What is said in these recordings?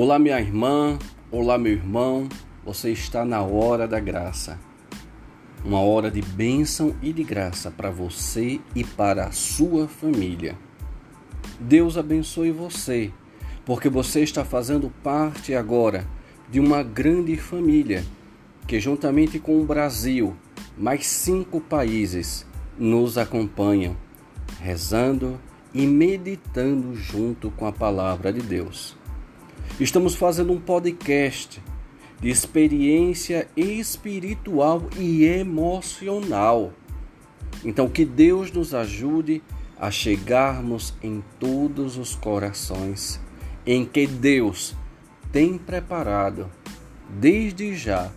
Olá, minha irmã, olá, meu irmão, você está na hora da graça. Uma hora de bênção e de graça para você e para a sua família. Deus abençoe você, porque você está fazendo parte agora de uma grande família que, juntamente com o Brasil, mais cinco países nos acompanham, rezando e meditando junto com a palavra de Deus. Estamos fazendo um podcast de experiência espiritual e emocional. Então, que Deus nos ajude a chegarmos em todos os corações em que Deus tem preparado desde já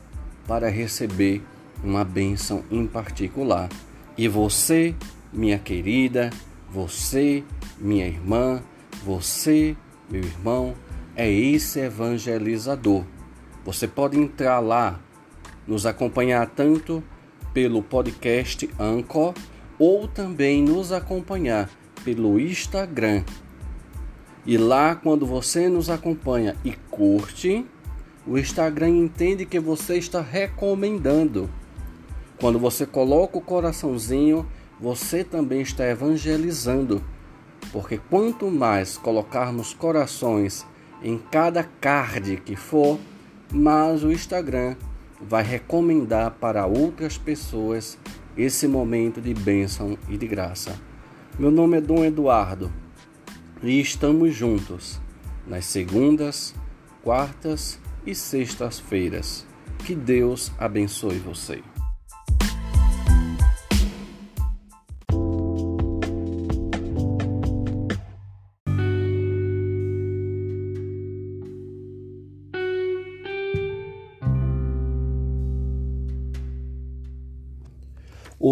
para receber uma bênção em particular. E você, minha querida, você, minha irmã, você, meu irmão, é esse evangelizador. Você pode entrar lá, nos acompanhar tanto pelo podcast Anchor ou também nos acompanhar pelo Instagram. E lá, quando você nos acompanha e curte, o Instagram entende que você está recomendando. Quando você coloca o coraçãozinho, você também está evangelizando. Porque quanto mais colocarmos corações em cada card que for, mas o Instagram vai recomendar para outras pessoas esse momento de bênção e de graça. Meu nome é Dom Eduardo e estamos juntos nas segundas, quartas e sextas-feiras. Que Deus abençoe você.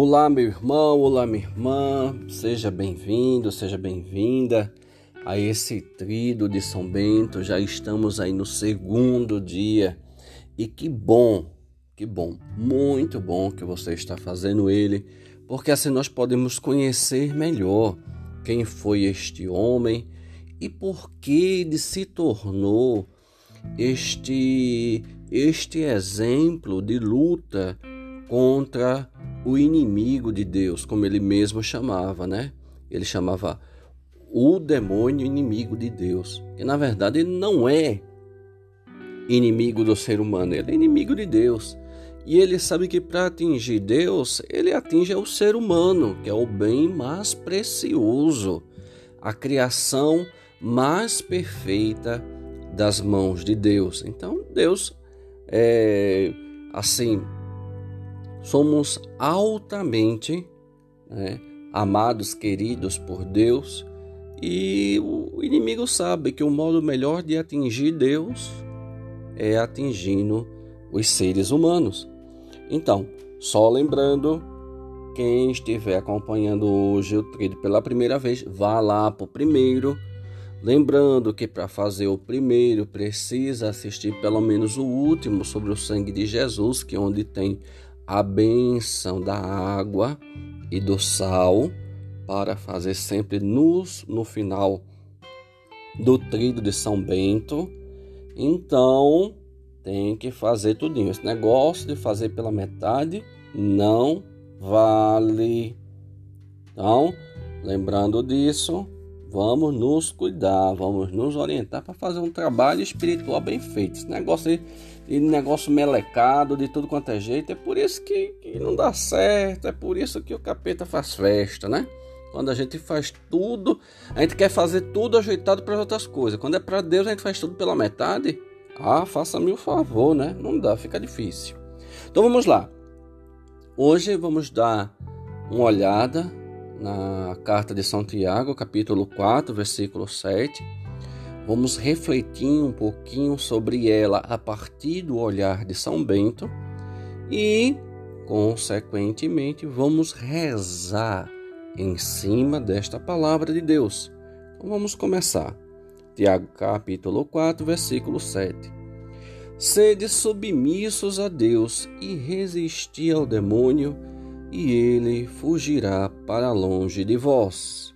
Olá, meu irmão, olá, minha irmã, seja bem-vindo, seja bem-vinda a esse trido de São Bento. Já estamos aí no segundo dia e que bom, que bom, muito bom que você está fazendo ele, porque assim nós podemos conhecer melhor quem foi este homem e por que ele se tornou este este exemplo de luta contra o inimigo de Deus, como ele mesmo chamava, né? Ele chamava o demônio inimigo de Deus. E na verdade ele não é inimigo do ser humano, ele é inimigo de Deus. E ele sabe que para atingir Deus, ele atinge o ser humano, que é o bem mais precioso, a criação mais perfeita das mãos de Deus. Então, Deus é assim, Somos altamente né, amados, queridos por Deus, e o inimigo sabe que o modo melhor de atingir Deus é atingindo os seres humanos. Então, só lembrando, quem estiver acompanhando hoje o trilho pela primeira vez, vá lá para o primeiro. Lembrando que para fazer o primeiro precisa assistir pelo menos o último sobre o sangue de Jesus, que é onde tem a benção da água e do sal para fazer sempre nos no final do trilho de São Bento. Então, tem que fazer tudinho. Esse negócio de fazer pela metade não vale. Então, lembrando disso, vamos nos cuidar, vamos nos orientar para fazer um trabalho espiritual bem feito. Esse negócio aí e negócio melecado de tudo quanto é jeito. É por isso que, que não dá certo, é por isso que o capeta faz festa, né? Quando a gente faz tudo, a gente quer fazer tudo ajeitado para outras coisas. Quando é para Deus, a gente faz tudo pela metade. Ah, faça-me o favor, né? Não dá, fica difícil. Então vamos lá. Hoje vamos dar uma olhada na carta de São Tiago, capítulo 4, versículo 7 Vamos refletir um pouquinho sobre ela a partir do olhar de São Bento e, consequentemente, vamos rezar em cima desta palavra de Deus. Então vamos começar. Tiago capítulo 4, versículo 7. Sede submissos a Deus e resisti ao demônio, e ele fugirá para longe de vós.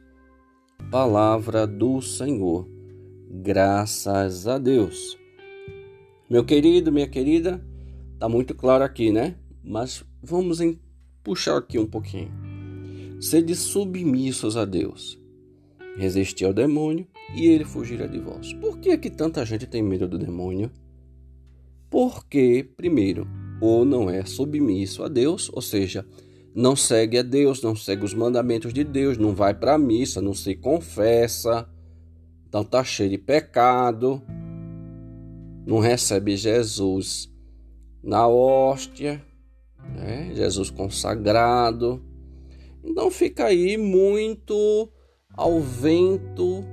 Palavra do Senhor. Graças a Deus. Meu querido, minha querida, tá muito claro aqui, né? Mas vamos em, puxar aqui um pouquinho. Sede submissos a Deus. Resistir ao demônio e ele fugirá de vós. Por que, é que tanta gente tem medo do demônio? Porque, primeiro, ou não é submisso a Deus, ou seja, não segue a Deus, não segue os mandamentos de Deus, não vai para a missa, não se confessa, então tá cheio de pecado, não recebe Jesus na hóstia, né? Jesus consagrado. Então fica aí muito ao vento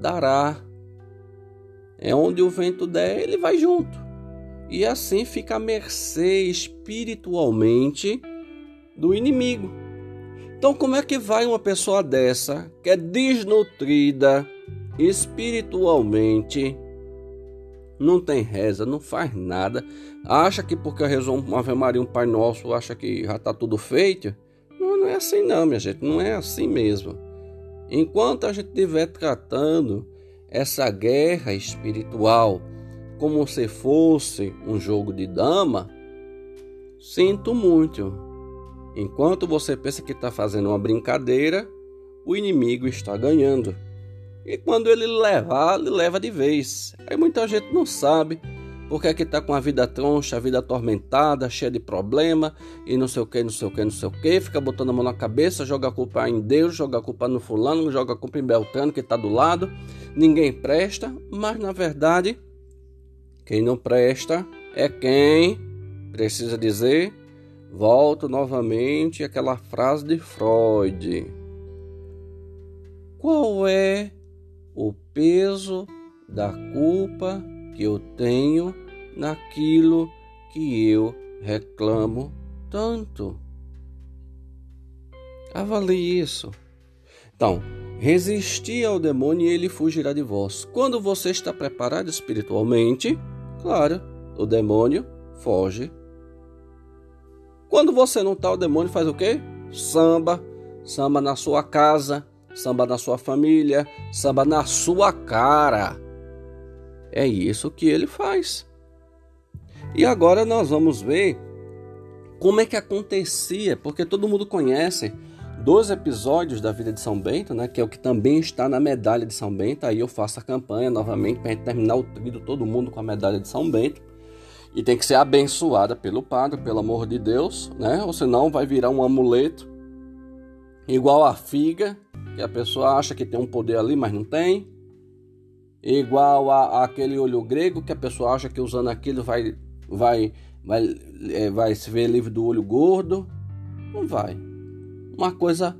dará. É onde o vento der, ele vai junto. E assim fica à mercê espiritualmente do inimigo. Então, como é que vai uma pessoa dessa, que é desnutrida espiritualmente, não tem reza, não faz nada, acha que porque rezou uma Ave Maria, um Pai Nosso, acha que já está tudo feito? Não, não é assim não, minha gente, não é assim mesmo. Enquanto a gente estiver tratando essa guerra espiritual como se fosse um jogo de dama, sinto muito. Enquanto você pensa que está fazendo uma brincadeira, o inimigo está ganhando. E quando ele levar, ele leva de vez. Aí muita gente não sabe porque é que está com a vida troncha, a vida atormentada, cheia de problema e não sei o que, não sei o que, não sei o que, fica botando a mão na cabeça, joga a culpa em Deus, joga a culpa no fulano, joga a culpa em Beltrano que está do lado, ninguém presta, mas na verdade, quem não presta é quem precisa dizer Volto novamente àquela frase de Freud. Qual é o peso da culpa que eu tenho naquilo que eu reclamo tanto? Avalie isso. Então, resistir ao demônio e ele fugirá de vós. Quando você está preparado espiritualmente, claro, o demônio foge quando você não tá, o demônio faz o quê? Samba, samba na sua casa, samba na sua família, samba na sua cara. É isso que ele faz. E agora nós vamos ver como é que acontecia, porque todo mundo conhece dois episódios da vida de São Bento, né, que é o que também está na medalha de São Bento. Aí eu faço a campanha novamente para terminar o trilho todo mundo com a medalha de São Bento e tem que ser abençoada pelo padre, pelo amor de Deus, né? Ou senão vai virar um amuleto igual a figa, que a pessoa acha que tem um poder ali, mas não tem. Igual a, a aquele olho grego que a pessoa acha que usando aquilo vai vai vai é, vai se ver livre do olho gordo. Não vai. Uma coisa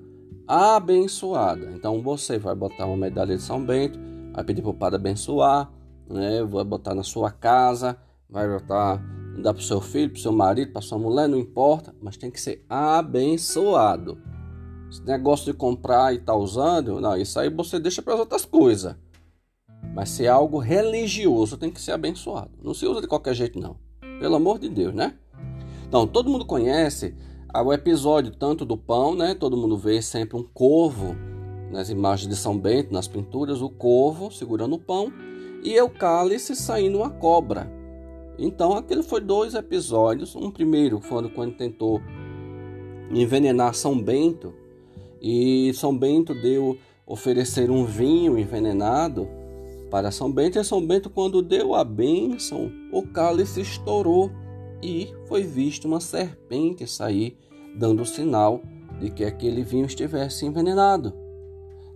abençoada. Então você vai botar uma medalha de São Bento, vai pedir para o padre abençoar, né? Vai botar na sua casa vai botar, dar para o seu filho, para o seu marido, para sua mulher, não importa, mas tem que ser abençoado. Esse negócio de comprar e tá usando, não, isso aí você deixa para as outras coisas. Mas se é algo religioso, tem que ser abençoado. Não se usa de qualquer jeito, não. Pelo amor de Deus, né? Então, todo mundo conhece o episódio tanto do pão, né? Todo mundo vê sempre um corvo nas imagens de São Bento, nas pinturas, o corvo segurando o pão e o cálice saindo uma cobra. Então, aquele foi dois episódios. Um primeiro foi quando tentou envenenar São Bento e São Bento deu oferecer um vinho envenenado para São Bento. E São Bento, quando deu a bênção, o cálice estourou e foi visto uma serpente sair, dando sinal de que aquele vinho estivesse envenenado.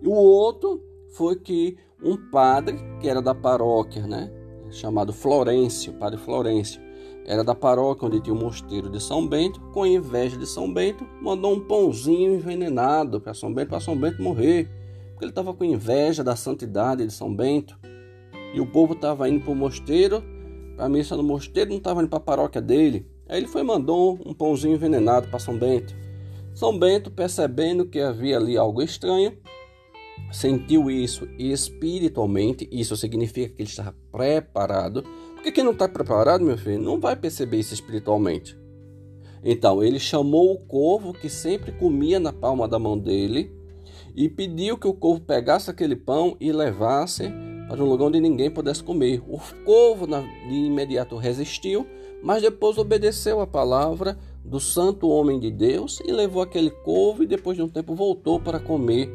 E o outro foi que um padre, que era da paróquia, né, chamado Florencio, Padre Florencio. Era da paróquia onde tinha o mosteiro de São Bento. Com inveja de São Bento, mandou um pãozinho envenenado para São Bento, para São Bento morrer. Porque ele estava com inveja da santidade de São Bento. E o povo estava indo para o mosteiro, para a missa no mosteiro, não estava indo para a paróquia dele. Aí ele foi e mandou um pãozinho envenenado para São Bento. São Bento, percebendo que havia ali algo estranho, sentiu isso espiritualmente, isso significa que ele estava preparado. Porque quem não está preparado, meu filho, não vai perceber isso espiritualmente. Então ele chamou o corvo que sempre comia na palma da mão dele e pediu que o corvo pegasse aquele pão e levasse para um lugar onde ninguém pudesse comer. O povo de imediato resistiu, mas depois obedeceu a palavra do santo homem de Deus e levou aquele corvo e depois de um tempo voltou para comer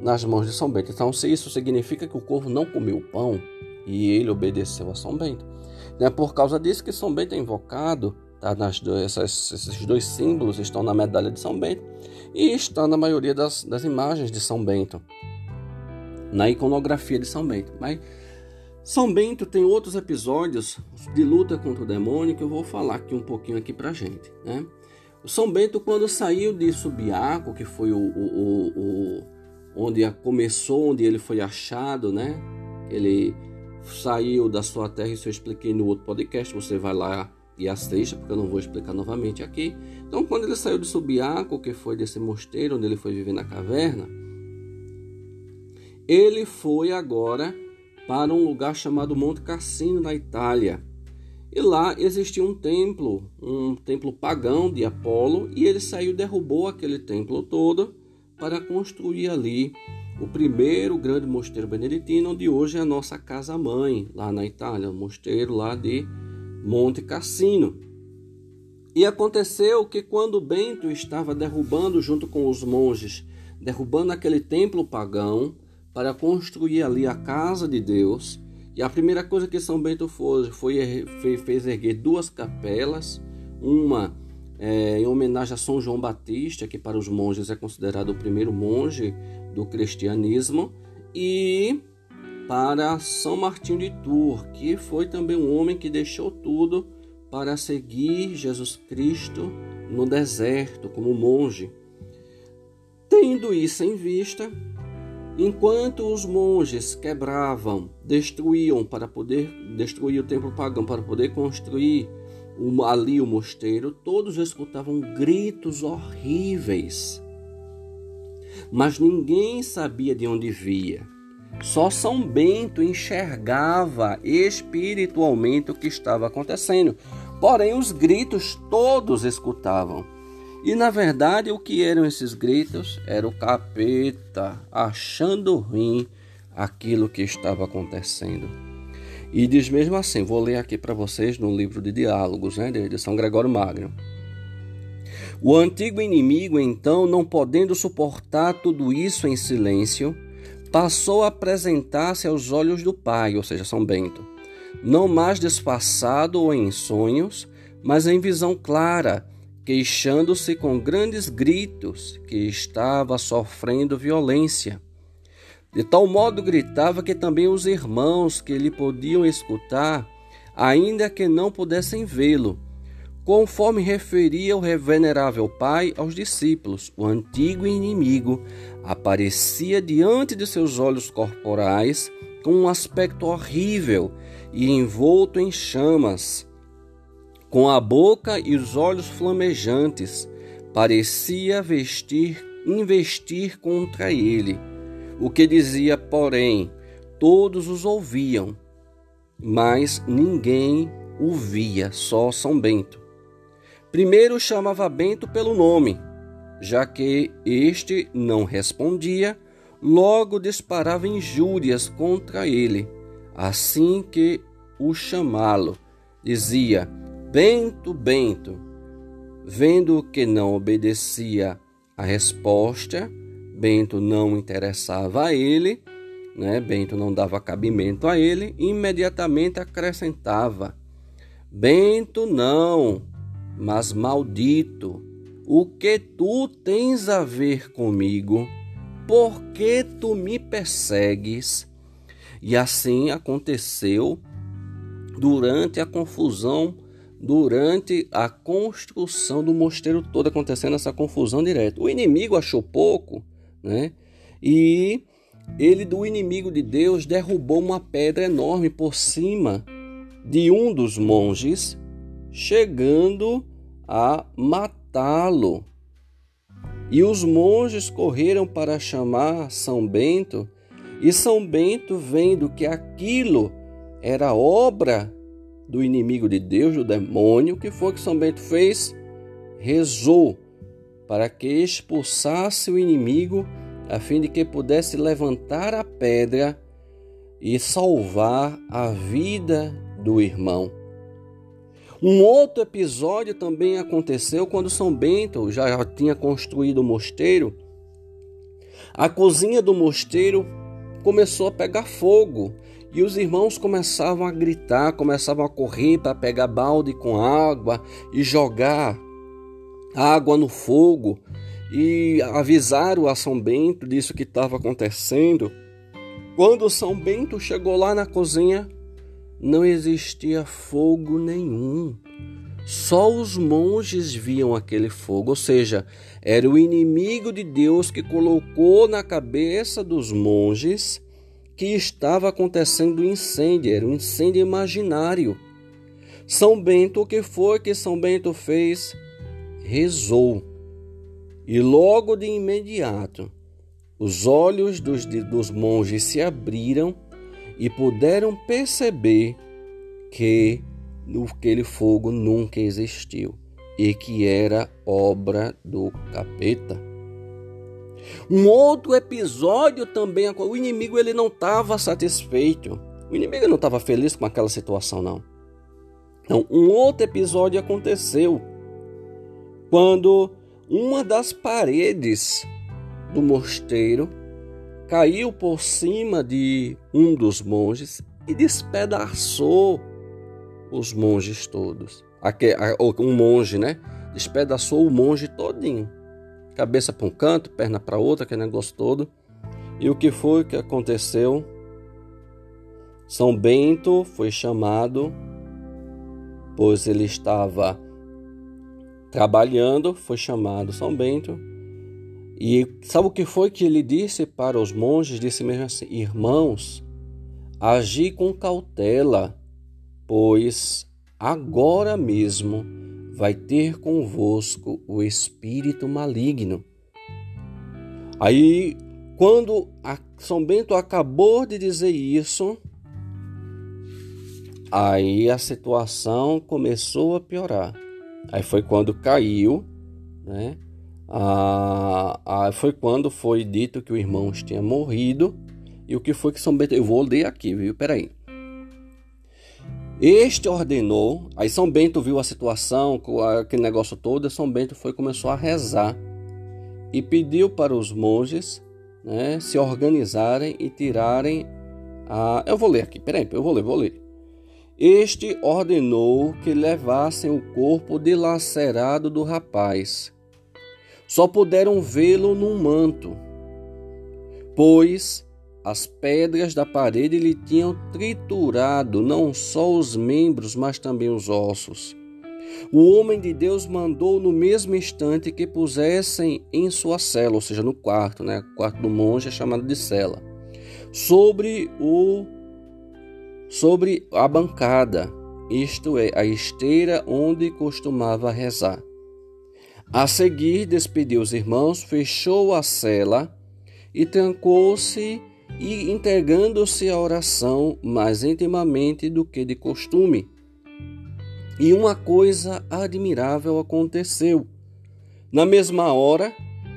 nas mãos de São Bento. Então, se isso significa que o corvo não comeu o pão e ele obedeceu a São Bento. É por causa disso que São Bento é invocado, tá? Nas, essas, esses dois símbolos estão na medalha de São Bento e está na maioria das, das imagens de São Bento, na iconografia de São Bento. Mas São Bento tem outros episódios de luta contra o demônio que eu vou falar aqui um pouquinho aqui pra gente, né? O São Bento, quando saiu de Subiaco, que foi o, o, o, o onde começou, onde ele foi achado, né? Ele saiu da sua terra, isso eu expliquei no outro podcast, você vai lá e assista, porque eu não vou explicar novamente aqui. Então, quando ele saiu de Subiaco, que foi desse mosteiro onde ele foi viver na caverna, ele foi agora para um lugar chamado Monte Cassino, na Itália. E lá existia um templo, um templo pagão de Apolo, e ele saiu, derrubou aquele templo todo para construir ali o primeiro grande mosteiro beneditino, onde hoje é a nossa casa-mãe, lá na Itália, o mosteiro lá de Monte Cassino. E aconteceu que quando Bento estava derrubando, junto com os monges, derrubando aquele templo pagão para construir ali a casa de Deus, e a primeira coisa que São Bento fez foi, fez erguer duas capelas, uma é, em homenagem a São João Batista, que para os monges é considerado o primeiro monge do cristianismo, e para São Martinho de Tours, que foi também um homem que deixou tudo para seguir Jesus Cristo no deserto como monge. Tendo isso em vista, enquanto os monges quebravam, destruíam para poder destruir o templo pagão para poder construir ali o mosteiro, todos escutavam gritos horríveis. Mas ninguém sabia de onde via. Só São Bento enxergava espiritualmente o que estava acontecendo. Porém, os gritos todos escutavam. E na verdade, o que eram esses gritos? Era o capeta achando ruim aquilo que estava acontecendo. E diz mesmo assim, vou ler aqui para vocês no livro de Diálogos, né, de São Gregório Magno. O antigo inimigo, então, não podendo suportar tudo isso em silêncio, passou a apresentar-se aos olhos do Pai, ou seja, São Bento, não mais disfarçado ou em sonhos, mas em visão clara, queixando-se com grandes gritos que estava sofrendo violência. De tal modo gritava que também os irmãos que lhe podiam escutar, ainda que não pudessem vê-lo, conforme referia o venerável pai aos discípulos, o antigo inimigo aparecia diante de seus olhos corporais com um aspecto horrível e envolto em chamas, com a boca e os olhos flamejantes, parecia vestir, investir contra ele o que dizia, porém, todos os ouviam, mas ninguém o via, só São Bento. Primeiro chamava Bento pelo nome, já que este não respondia, logo disparava injúrias contra ele. Assim que o chamá-lo, dizia: Bento, Bento. Vendo que não obedecia a resposta, Bento não interessava a ele, né? Bento não dava cabimento a ele, imediatamente acrescentava: Bento não, mas maldito, o que tu tens a ver comigo? Por que tu me persegues? E assim aconteceu durante a confusão, durante a construção do mosteiro todo, acontecendo essa confusão direta. O inimigo achou pouco né? E ele do inimigo de Deus derrubou uma pedra enorme por cima de um dos monges, chegando a matá-lo. E os monges correram para chamar São Bento, e São Bento, vendo que aquilo era obra do inimigo de Deus, do demônio, o que foi que São Bento fez? Rezou para que expulsasse o inimigo, a fim de que pudesse levantar a pedra e salvar a vida do irmão. Um outro episódio também aconteceu quando São Bento já tinha construído o mosteiro. A cozinha do mosteiro começou a pegar fogo e os irmãos começavam a gritar, começavam a correr para pegar balde com água e jogar água no fogo e avisaram a São Bento disso que estava acontecendo. Quando São Bento chegou lá na cozinha, não existia fogo nenhum. Só os monges viam aquele fogo, ou seja, era o inimigo de Deus que colocou na cabeça dos monges que estava acontecendo um incêndio, era um incêndio imaginário. São Bento, o que foi que São Bento fez? Rezou. E logo de imediato, os olhos dos, dos monges se abriram e puderam perceber que aquele fogo nunca existiu e que era obra do capeta. Um outro episódio também, o inimigo ele não estava satisfeito. O inimigo não estava feliz com aquela situação não. Então, um outro episódio aconteceu quando uma das paredes do mosteiro caiu por cima de um dos monges e despedaçou os monges todos. Um monge, né? Despedaçou o monge todinho. Cabeça para um canto, perna para outro, aquele negócio todo. E o que foi que aconteceu? São Bento foi chamado, pois ele estava trabalhando, foi chamado São Bento e sabe o que foi que ele disse para os monges? Disse mesmo assim: Irmãos, agi com cautela, pois agora mesmo vai ter convosco o espírito maligno. Aí, quando São Bento acabou de dizer isso, aí a situação começou a piorar. Aí foi quando caiu, né? ah, ah, foi quando foi dito que o irmão tinha morrido. E o que foi que São Bento. Eu vou ler aqui, viu? Peraí. Este ordenou, aí São Bento viu a situação, aquele negócio todo, São Bento foi começou a rezar e pediu para os monges né, se organizarem e tirarem a. Eu vou ler aqui, peraí, eu vou ler, vou ler. Este ordenou que levassem o corpo dilacerado do rapaz só puderam vê-lo num manto, pois as pedras da parede lhe tinham triturado não só os membros, mas também os ossos. O homem de Deus mandou no mesmo instante que pusessem em sua cela, ou seja, no quarto, né? O quarto do monge é chamado de cela, sobre o sobre a bancada, isto é, a esteira onde costumava rezar. A seguir, despediu os irmãos, fechou a cela e trancou-se e entregando-se à oração mais intimamente do que de costume. E uma coisa admirável aconteceu. Na mesma hora,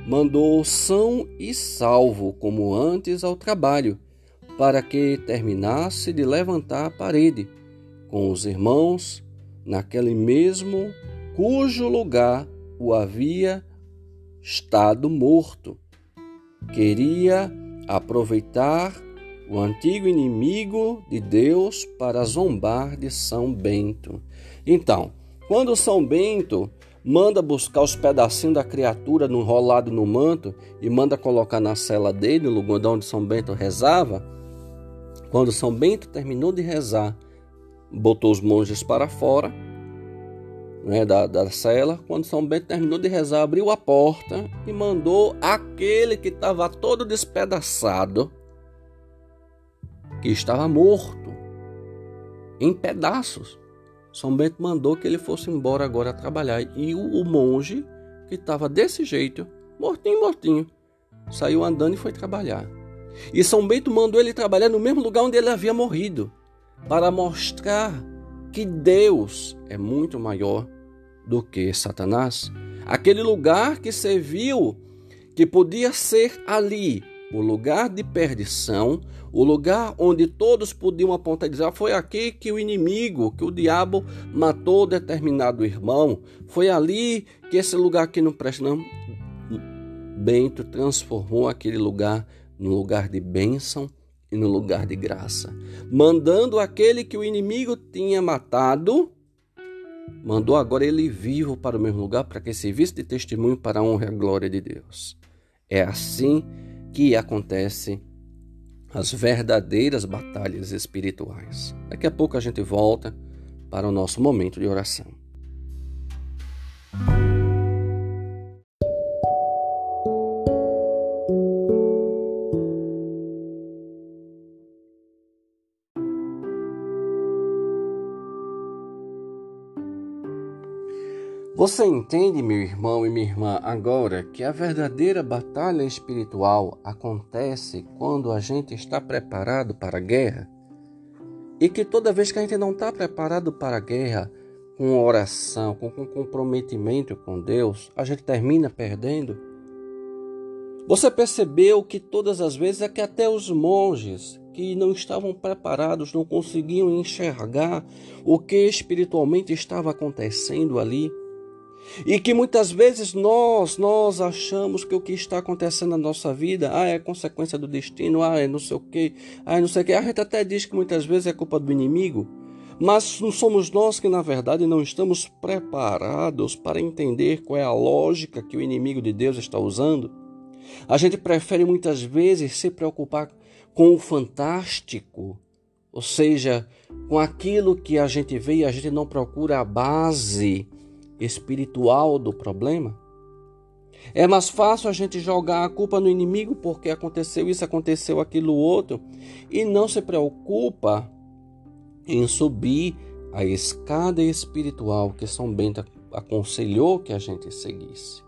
mandou são e salvo, como antes, ao trabalho, para que terminasse de levantar a parede, com os irmãos, naquele mesmo cujo lugar o havia estado morto. Queria aproveitar o antigo inimigo de Deus para zombar de São Bento. Então, quando São Bento manda buscar os pedacinhos da criatura enrolado no manto e manda colocar na cela dele, no lugar onde São Bento rezava, quando São Bento terminou de rezar, botou os monges para fora né, da, da cela, quando São Bento terminou de rezar, abriu a porta e mandou aquele que estava todo despedaçado, que estava morto, em pedaços. São Bento mandou que ele fosse embora agora trabalhar. E o, o monge, que estava desse jeito, mortinho, mortinho, saiu andando e foi trabalhar. E São Bento mandou ele trabalhar no mesmo lugar onde ele havia morrido, para mostrar que Deus é muito maior do que Satanás. Aquele lugar que serviu, que podia ser ali o lugar de perdição, o lugar onde todos podiam apontar e dizer: ah, foi aqui que o inimigo, que o diabo matou determinado irmão, foi ali que esse lugar aqui não presta. Não. Bento transformou aquele lugar num lugar de bênção e no lugar de graça, mandando aquele que o inimigo tinha matado, mandou agora ele vivo para o mesmo lugar para que servisse de testemunho para a honra e a glória de Deus. É assim que acontece as verdadeiras batalhas espirituais. Daqui a pouco a gente volta para o nosso momento de oração. Você entende, meu irmão e minha irmã, agora que a verdadeira batalha espiritual acontece quando a gente está preparado para a guerra? E que toda vez que a gente não está preparado para a guerra, com oração, com, com comprometimento com Deus, a gente termina perdendo? Você percebeu que todas as vezes é que até os monges que não estavam preparados, não conseguiam enxergar o que espiritualmente estava acontecendo ali? E que muitas vezes nós, nós achamos que o que está acontecendo na nossa vida, ah, é consequência do destino, ah, é não sei o que, ah, é não sei o que. A gente até diz que muitas vezes é culpa do inimigo, mas não somos nós que na verdade não estamos preparados para entender qual é a lógica que o inimigo de Deus está usando. A gente prefere muitas vezes se preocupar com o fantástico, ou seja, com aquilo que a gente vê e a gente não procura a base espiritual do problema. É mais fácil a gente jogar a culpa no inimigo porque aconteceu isso, aconteceu aquilo outro e não se preocupa em subir a escada espiritual que São Bento aconselhou que a gente seguisse.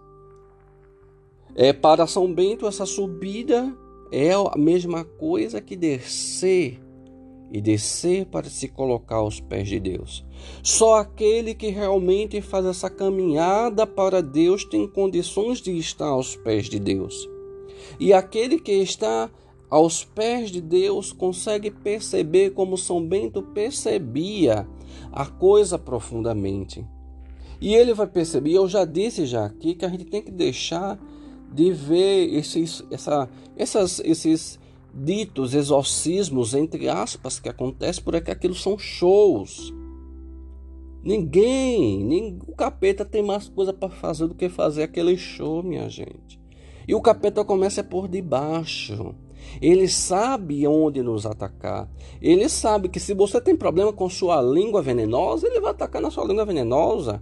É para São Bento essa subida é a mesma coisa que descer e descer para se colocar aos pés de Deus. Só aquele que realmente faz essa caminhada para Deus tem condições de estar aos pés de Deus. E aquele que está aos pés de Deus consegue perceber como São Bento percebia a coisa profundamente. E ele vai perceber, eu já disse já aqui, que a gente tem que deixar de ver esses, essa, essas, esses ditos exorcismos, entre aspas, que acontece por aqui, aquilo são shows. Ninguém, nem, o capeta tem mais coisa para fazer do que fazer aquele show, minha gente. E o capeta começa por debaixo. Ele sabe onde nos atacar. Ele sabe que se você tem problema com sua língua venenosa, ele vai atacar na sua língua venenosa.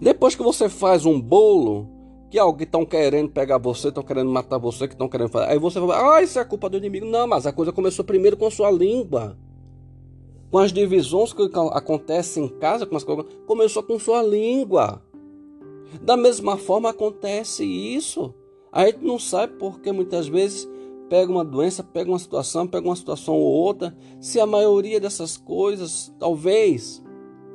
Depois que você faz um bolo, que alguém estão querendo pegar você, estão querendo matar você, que estão querendo fazer. Aí você vai, ah, isso é culpa do inimigo. Não, mas a coisa começou primeiro com a sua língua. Com as divisões que acontecem em casa, com as coisas, começou com sua língua. Da mesma forma acontece isso. A gente não sabe porque muitas vezes pega uma doença, pega uma situação, pega uma situação ou outra. Se a maioria dessas coisas, talvez,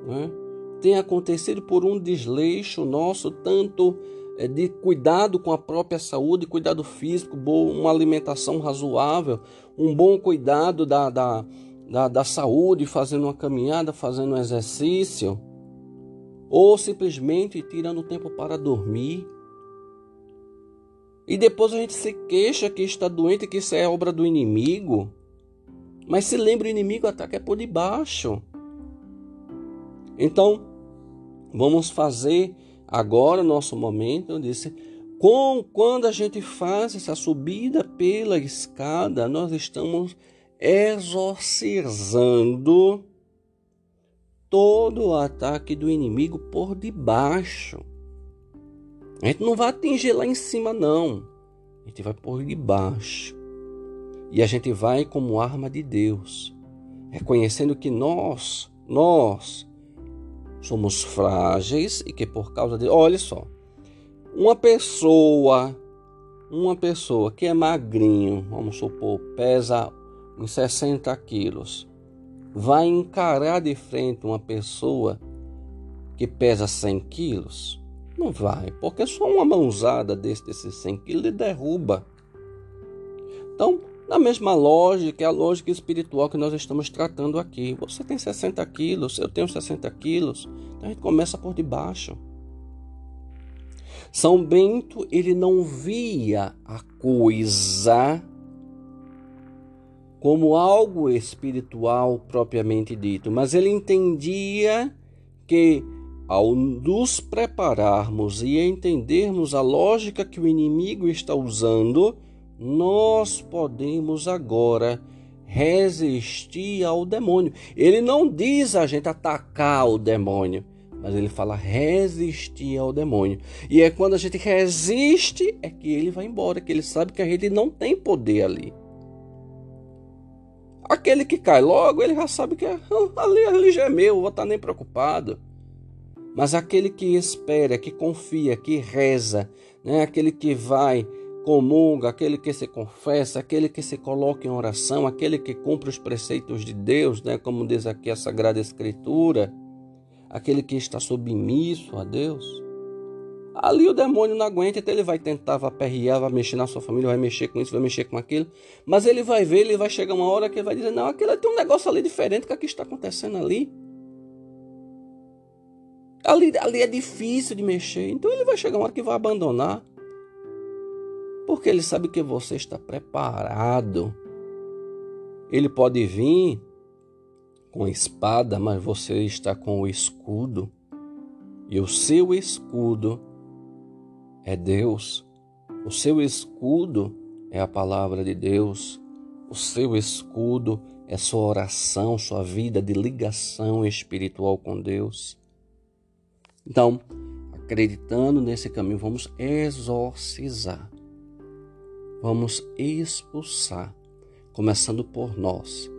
né, tenha acontecido por um desleixo nosso, tanto de cuidado com a própria saúde, cuidado físico, uma alimentação razoável, um bom cuidado da, da, da, da saúde, fazendo uma caminhada, fazendo um exercício, ou simplesmente tirando tempo para dormir. E depois a gente se queixa que está doente, que isso é obra do inimigo. Mas se lembra, o inimigo ataca é por debaixo. Então, vamos fazer Agora, nosso momento, eu disse, com, quando a gente faz essa subida pela escada, nós estamos exorcizando todo o ataque do inimigo por debaixo. A gente não vai atingir lá em cima, não. A gente vai por debaixo. E a gente vai como arma de Deus, reconhecendo que nós, nós, somos frágeis e que por causa de. Olha só, uma pessoa, uma pessoa que é magrinho, vamos supor, pesa uns 60 quilos, vai encarar de frente uma pessoa que pesa 100 quilos? Não vai, porque só uma mãozada desse, desses 100 quilos ele derruba. Então, na mesma lógica, é a lógica espiritual que nós estamos tratando aqui. Você tem 60 quilos, eu tenho 60 quilos, então a gente começa por debaixo. São Bento, ele não via a coisa como algo espiritual propriamente dito, mas ele entendia que ao nos prepararmos e entendermos a lógica que o inimigo está usando, nós podemos agora resistir ao demônio. Ele não diz a gente atacar o demônio, mas ele fala resistir ao demônio. E é quando a gente resiste é que ele vai embora, que ele sabe que a gente não tem poder ali. Aquele que cai logo, ele já sabe que é, ali, ali já é meu, vou estar nem preocupado. Mas aquele que espera, que confia, que reza, né? aquele que vai, comunga, aquele que se confessa, aquele que se coloca em oração, aquele que cumpre os preceitos de Deus, né? como diz aqui a Sagrada Escritura, aquele que está submisso a Deus. Ali o demônio não aguenta, então ele vai tentar, vai perrear, vai mexer na sua família, vai mexer com isso, vai mexer com aquilo. Mas ele vai ver, ele vai chegar uma hora que ele vai dizer: Não, aquilo tem um negócio ali diferente que aqui está acontecendo ali. Ali, ali é difícil de mexer. Então ele vai chegar uma hora que vai abandonar. Porque ele sabe que você está preparado. Ele pode vir com espada, mas você está com o escudo. E o seu escudo é Deus. O seu escudo é a palavra de Deus. O seu escudo é sua oração, sua vida de ligação espiritual com Deus. Então, acreditando nesse caminho, vamos exorcizar, vamos expulsar, começando por nós,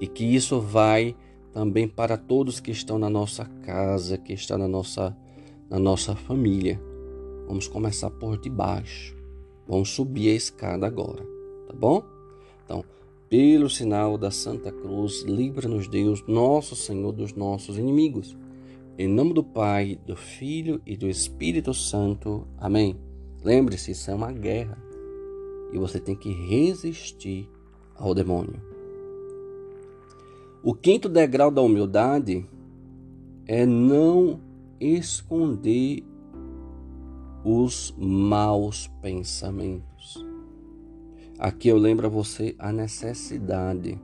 e que isso vai também para todos que estão na nossa casa, que estão na nossa, na nossa família. Vamos começar por debaixo. Vamos subir a escada agora, tá bom? Então, pelo sinal da Santa Cruz, livra-nos Deus, nosso Senhor, dos nossos inimigos. Em nome do Pai, do Filho e do Espírito Santo. Amém. Lembre-se, isso é uma guerra e você tem que resistir ao demônio. O quinto degrau da humildade é não esconder os maus pensamentos. Aqui eu lembro a você a necessidade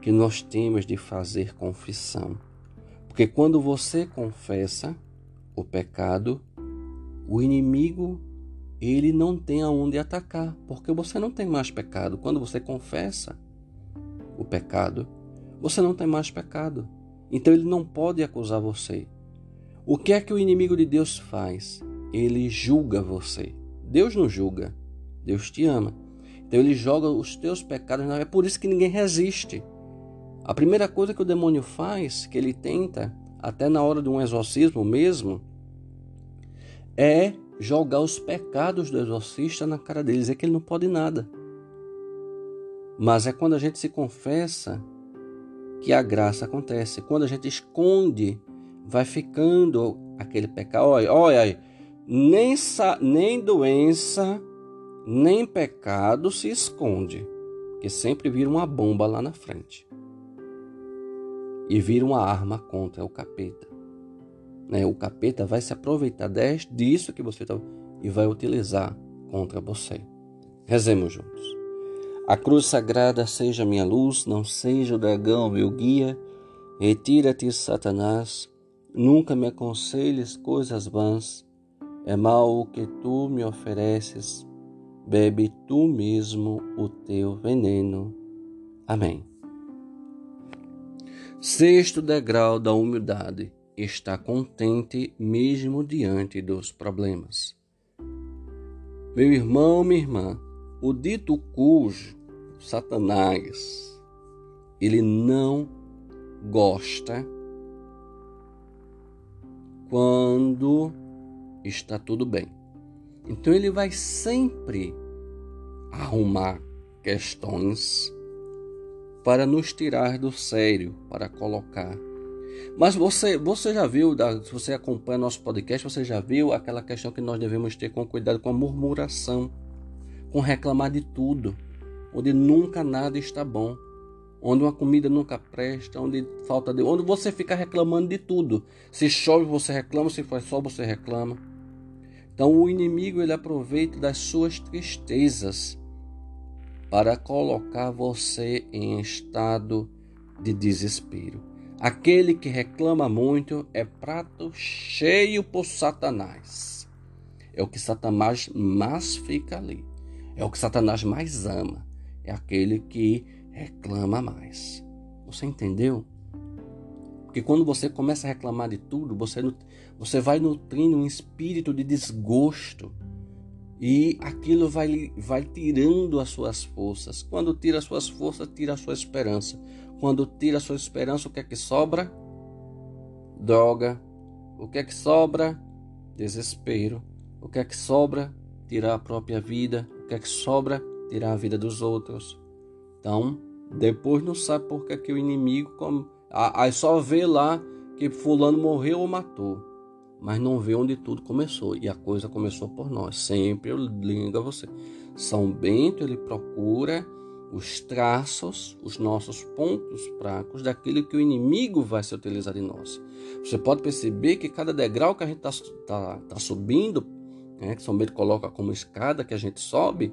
que nós temos de fazer confissão. Porque quando você confessa o pecado, o inimigo ele não tem aonde atacar, porque você não tem mais pecado. Quando você confessa o pecado, você não tem mais pecado. Então ele não pode acusar você. O que é que o inimigo de Deus faz? Ele julga você. Deus não julga. Deus te ama. Então ele joga os teus pecados. É por isso que ninguém resiste. A primeira coisa que o demônio faz, que ele tenta, até na hora de um exorcismo mesmo, é jogar os pecados do exorcista na cara dele, dizer que ele não pode nada. Mas é quando a gente se confessa que a graça acontece. Quando a gente esconde, vai ficando aquele pecado. Olha, olha, nem, nem doença, nem pecado se esconde, que sempre vira uma bomba lá na frente e vira uma arma contra o capeta. Né? O capeta vai se aproveitar disso que você está e vai utilizar contra você. Rezemos juntos. A cruz sagrada seja minha luz, não seja o dragão meu guia. Retira-te, Satanás, nunca me aconselhes coisas vãs. É mal o que tu me ofereces, bebe tu mesmo o teu veneno. Amém. Sexto degrau da humildade está contente mesmo diante dos problemas. Meu irmão, minha irmã, o dito cujo, Satanás, ele não gosta quando está tudo bem. Então ele vai sempre arrumar questões para nos tirar do sério, para colocar. Mas você, você já viu, se você acompanha nosso podcast, você já viu aquela questão que nós devemos ter com cuidado com a murmuração, com reclamar de tudo. onde nunca nada está bom, onde uma comida nunca presta, onde falta de, onde você fica reclamando de tudo. Se chove você reclama, se faz sol você reclama. Então o inimigo ele aproveita das suas tristezas para colocar você em estado de desespero. Aquele que reclama muito é prato cheio por Satanás. É o que Satanás mais fica ali. É o que Satanás mais ama. É aquele que reclama mais. Você entendeu? Porque quando você começa a reclamar de tudo, você, você vai nutrindo um espírito de desgosto. E aquilo vai, vai tirando as suas forças. Quando tira as suas forças, tira a sua esperança. Quando tira sua esperança, o que é que sobra? Droga. O que é que sobra? Desespero. O que é que sobra? Tirar a própria vida. O que é que sobra? Tirar a vida dos outros. Então, depois não sabe por que, que o inimigo. Aí só vê lá que fulano morreu ou matou. Mas não vê onde tudo começou. E a coisa começou por nós. Sempre eu ligo a você. São Bento, ele procura os traços, os nossos pontos fracos daquilo que o inimigo vai se utilizar de nós. Você pode perceber que cada degrau que a gente está tá, tá subindo, né, que São Bento coloca como escada que a gente sobe,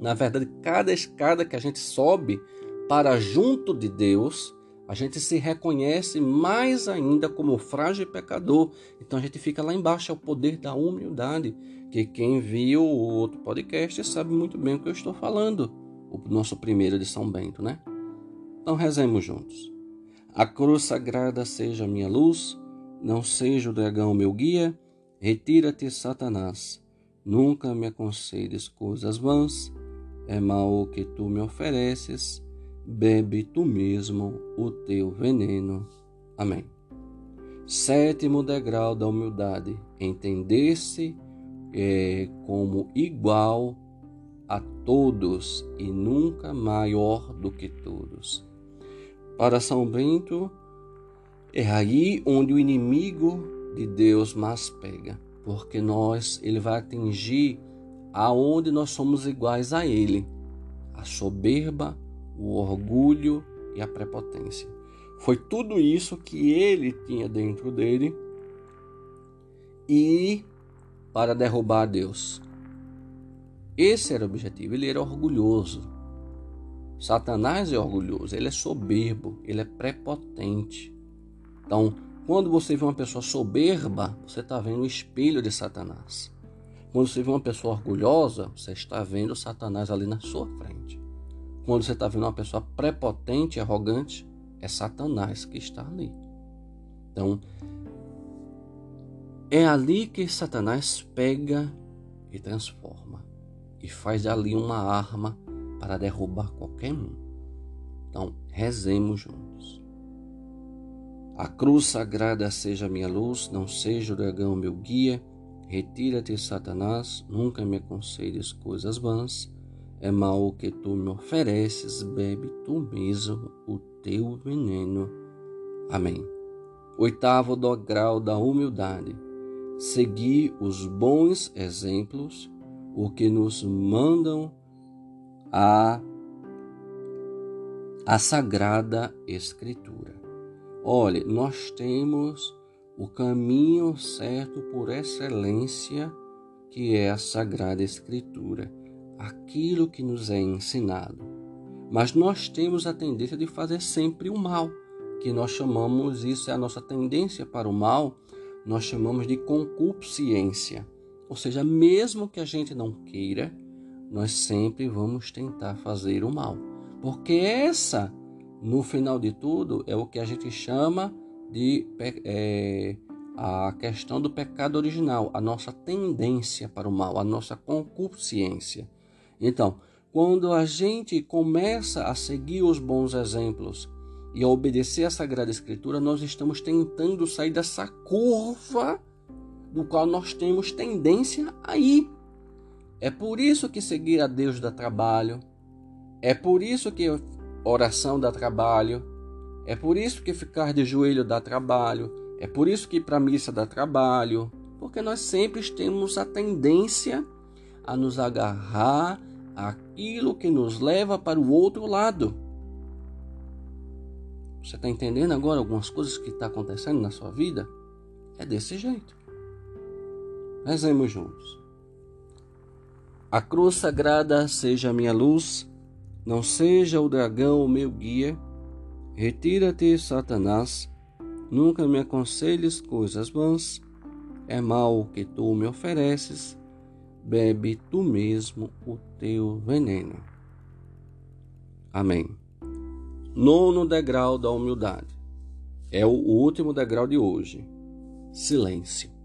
na verdade, cada escada que a gente sobe para junto de Deus, a gente se reconhece mais ainda como frágil pecador. Então a gente fica lá embaixo, é o poder da humildade. Que quem viu o outro podcast sabe muito bem o que eu estou falando o nosso primeiro de São Bento, né? Então rezemos juntos. A cruz sagrada seja minha luz, não seja o dragão meu guia, retira-te, Satanás. Nunca me aconselhes coisas vãs, é mal o que tu me ofereces, bebe tu mesmo o teu veneno. Amém. Sétimo degrau da humildade, entender-se é, como igual a todos e nunca maior do que todos. Para São Bento, é aí onde o inimigo de Deus mais pega, porque nós ele vai atingir aonde nós somos iguais a ele, a soberba, o orgulho e a prepotência. Foi tudo isso que ele tinha dentro dele e para derrubar Deus. Esse era o objetivo. Ele era orgulhoso. Satanás é orgulhoso, ele é soberbo, ele é prepotente. Então, quando você vê uma pessoa soberba, você está vendo o espelho de Satanás. Quando você vê uma pessoa orgulhosa, você está vendo Satanás ali na sua frente. Quando você está vendo uma pessoa prepotente e arrogante, é Satanás que está ali. Então, é ali que Satanás pega e transforma e faz ali uma arma para derrubar qualquer um. Então, rezemos juntos. A cruz sagrada seja minha luz, não seja o dragão meu guia. Retira-te, Satanás, nunca me aconselhes coisas vãs. É mal o que tu me ofereces, bebe tu mesmo o teu veneno. Amém. Oitavo do grau da humildade. Seguir os bons exemplos o que nos mandam a, a Sagrada Escritura. Olhe, nós temos o caminho certo por excelência, que é a Sagrada Escritura, aquilo que nos é ensinado. Mas nós temos a tendência de fazer sempre o mal, que nós chamamos, isso é a nossa tendência para o mal, nós chamamos de concupiscência. Ou seja, mesmo que a gente não queira, nós sempre vamos tentar fazer o mal. Porque essa, no final de tudo, é o que a gente chama de é, a questão do pecado original, a nossa tendência para o mal, a nossa concupiscência. Então, quando a gente começa a seguir os bons exemplos e a obedecer à Sagrada Escritura, nós estamos tentando sair dessa curva do qual nós temos tendência a ir. É por isso que seguir a Deus dá trabalho. É por isso que oração dá trabalho. É por isso que ficar de joelho dá trabalho. É por isso que ir para a missa dá trabalho. Porque nós sempre temos a tendência a nos agarrar aquilo que nos leva para o outro lado. Você está entendendo agora algumas coisas que estão tá acontecendo na sua vida? É desse jeito. Rezemos juntos. A cruz sagrada seja a minha luz, não seja o dragão o meu guia. Retira-te, Satanás, nunca me aconselhes coisas vãs. É mal o que tu me ofereces, bebe tu mesmo o teu veneno. Amém. Nono degrau da humildade. É o último degrau de hoje. Silêncio.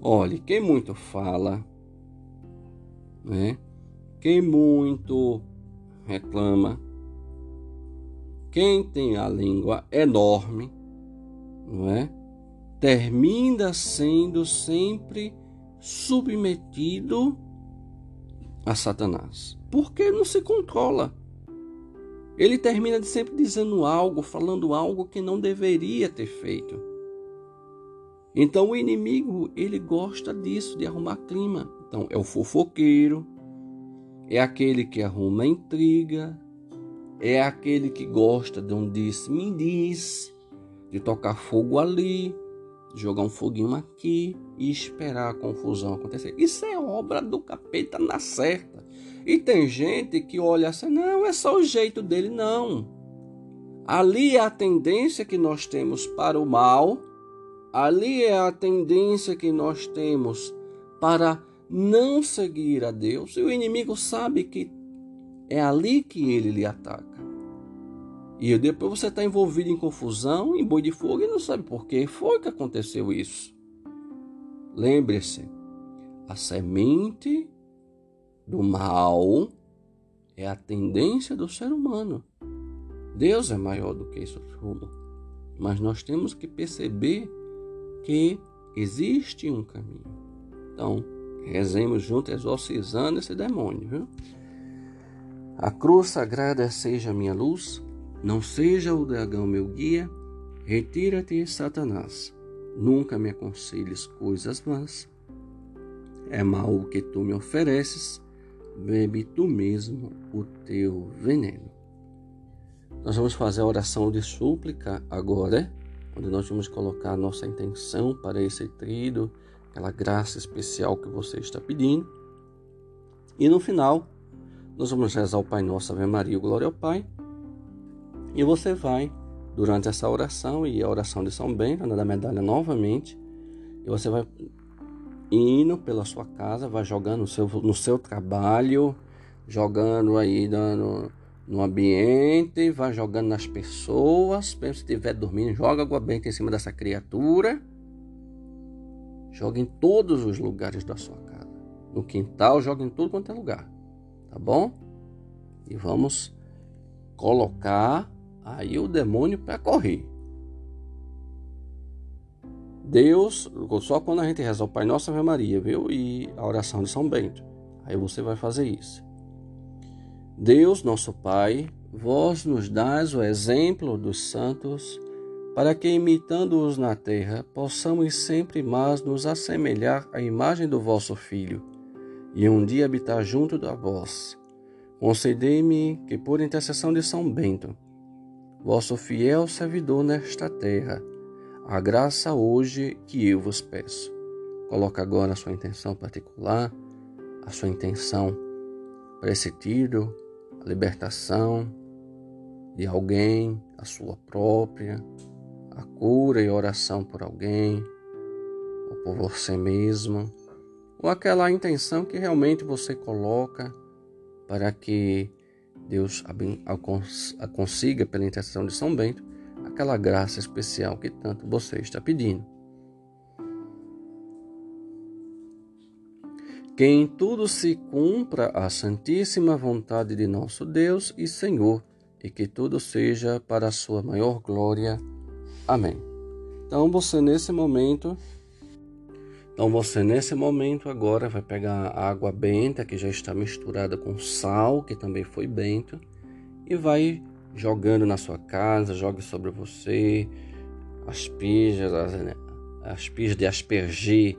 Olhe, quem muito fala, né? Quem muito reclama, quem tem a língua enorme, não é? Termina sendo sempre submetido a Satanás. Porque não se controla. Ele termina sempre dizendo algo, falando algo que não deveria ter feito. Então o inimigo, ele gosta disso, de arrumar clima. Então é o fofoqueiro, é aquele que arruma intriga, é aquele que gosta de um disse-me diz, de tocar fogo ali, jogar um foguinho aqui e esperar a confusão acontecer. Isso é obra do capeta na certa. E tem gente que olha assim, não, é só o jeito dele, não. Ali é a tendência que nós temos para o mal Ali é a tendência que nós temos para não seguir a Deus, e o inimigo sabe que é ali que ele lhe ataca. E depois você está envolvido em confusão, em boi de fogo, e não sabe por que foi que aconteceu isso. Lembre-se, a semente do mal é a tendência do ser humano. Deus é maior do que isso tudo. Mas nós temos que perceber que existe um caminho. Então, rezemos juntos exorcizando esse demônio, viu? A cruz sagrada seja minha luz, não seja o dragão meu guia. Retira-te, Satanás. Nunca me aconselhes coisas vãs. É mal o que tu me ofereces, bebe tu mesmo o teu veneno. Nós vamos fazer a oração de súplica agora onde nós vamos colocar a nossa intenção para esse trido, aquela graça especial que você está pedindo. E no final, nós vamos rezar o Pai Nosso, Ave Maria, Glória ao Pai. E você vai, durante essa oração e a oração de São Bento, da medalha novamente, e você vai indo pela sua casa, vai jogando no seu, no seu trabalho, jogando aí, dando no ambiente, vai jogando nas pessoas. Se estiver dormindo, joga água benta em cima dessa criatura. Joga em todos os lugares da sua casa. No quintal, joga em tudo quanto é lugar. Tá bom? E vamos colocar aí o demônio para correr. Deus, só quando a gente reza o Pai Nosso Ave Maria, viu? E a oração de São Bento. Aí você vai fazer isso. Deus, nosso Pai, vós nos dás o exemplo dos santos, para que, imitando-os na terra, possamos sempre mais nos assemelhar à imagem do vosso Filho, e um dia habitar junto da vós. Concedei-me que, por intercessão de São Bento, vosso fiel servidor nesta terra, a graça hoje que eu vos peço. Coloca agora a sua intenção particular, a sua intenção para esse tiro, a libertação de alguém, a sua própria, a cura e oração por alguém, ou por você mesmo, ou aquela intenção que realmente você coloca para que Deus consiga, pela intercessão de São Bento, aquela graça especial que tanto você está pedindo. Que em tudo se cumpra a santíssima vontade de nosso Deus e Senhor, e que tudo seja para a sua maior glória. Amém. Então você nesse momento, então você nesse momento agora vai pegar a água benta que já está misturada com sal, que também foi bento, e vai jogando na sua casa, jogue sobre você as pijas, as, as pijas de aspergir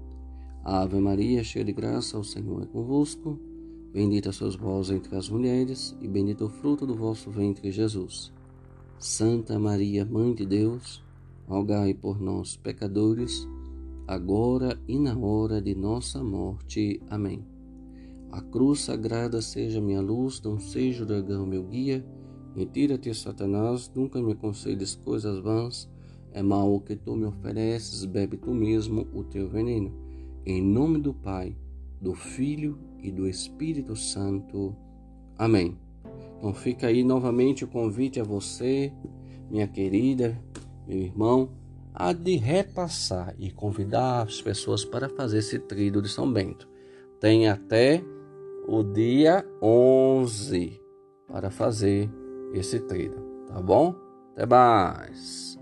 Ave Maria, cheia de graça, o Senhor é convosco. Bendita sois vós entre as mulheres, e bendito o fruto do vosso ventre, Jesus. Santa Maria, Mãe de Deus, rogai por nós, pecadores, agora e na hora de nossa morte. Amém. A cruz sagrada seja minha luz, não seja o dragão meu guia. Retira-te, Satanás, nunca me aconselhes coisas vãs. É mal o que tu me ofereces, bebe tu mesmo o teu veneno. Em nome do Pai, do Filho e do Espírito Santo. Amém. Então fica aí novamente o convite a você, minha querida, meu irmão, a de repassar e convidar as pessoas para fazer esse trido de São Bento. Tem até o dia 11 para fazer esse trido, tá bom? Até mais!